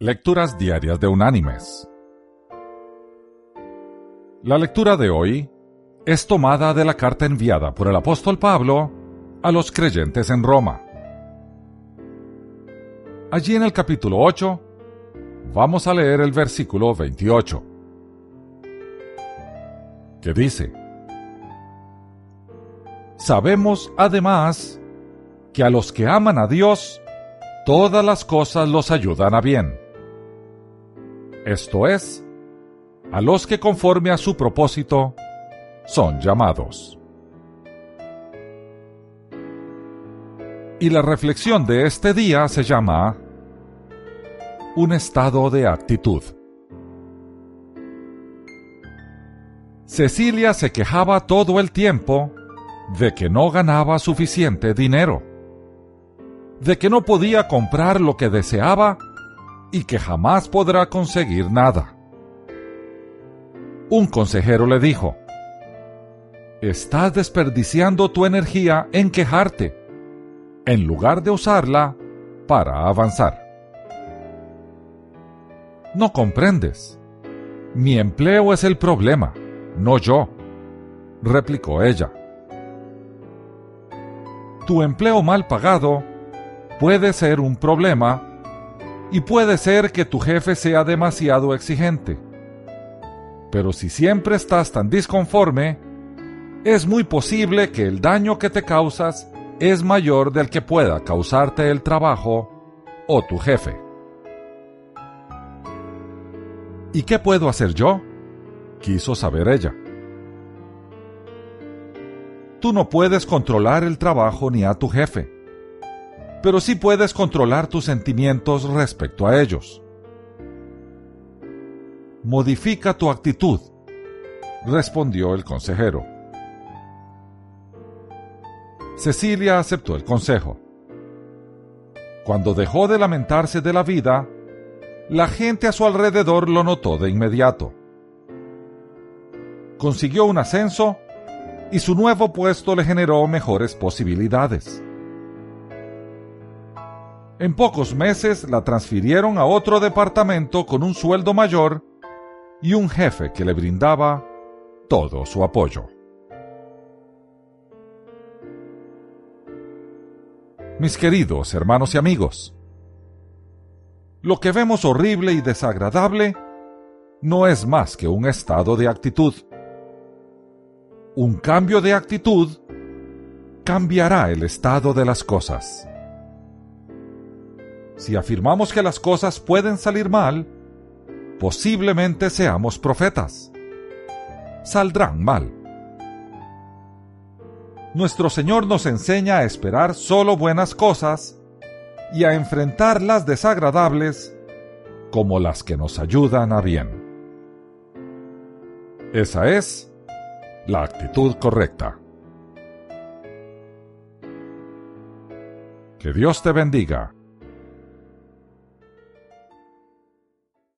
Lecturas Diarias de Unánimes. La lectura de hoy es tomada de la carta enviada por el apóstol Pablo a los creyentes en Roma. Allí en el capítulo 8 vamos a leer el versículo 28, que dice, Sabemos además que a los que aman a Dios, todas las cosas los ayudan a bien esto es, a los que conforme a su propósito son llamados. Y la reflexión de este día se llama Un estado de actitud. Cecilia se quejaba todo el tiempo de que no ganaba suficiente dinero, de que no podía comprar lo que deseaba y que jamás podrá conseguir nada. Un consejero le dijo, Estás desperdiciando tu energía en quejarte, en lugar de usarla para avanzar. No comprendes. Mi empleo es el problema, no yo, replicó ella. Tu empleo mal pagado puede ser un problema y puede ser que tu jefe sea demasiado exigente. Pero si siempre estás tan disconforme, es muy posible que el daño que te causas es mayor del que pueda causarte el trabajo o tu jefe. ¿Y qué puedo hacer yo? quiso saber ella. Tú no puedes controlar el trabajo ni a tu jefe pero sí puedes controlar tus sentimientos respecto a ellos. Modifica tu actitud, respondió el consejero. Cecilia aceptó el consejo. Cuando dejó de lamentarse de la vida, la gente a su alrededor lo notó de inmediato. Consiguió un ascenso y su nuevo puesto le generó mejores posibilidades. En pocos meses la transfirieron a otro departamento con un sueldo mayor y un jefe que le brindaba todo su apoyo. Mis queridos hermanos y amigos, lo que vemos horrible y desagradable no es más que un estado de actitud. Un cambio de actitud cambiará el estado de las cosas. Si afirmamos que las cosas pueden salir mal, posiblemente seamos profetas. Saldrán mal. Nuestro Señor nos enseña a esperar solo buenas cosas y a enfrentar las desagradables como las que nos ayudan a bien. Esa es la actitud correcta. Que Dios te bendiga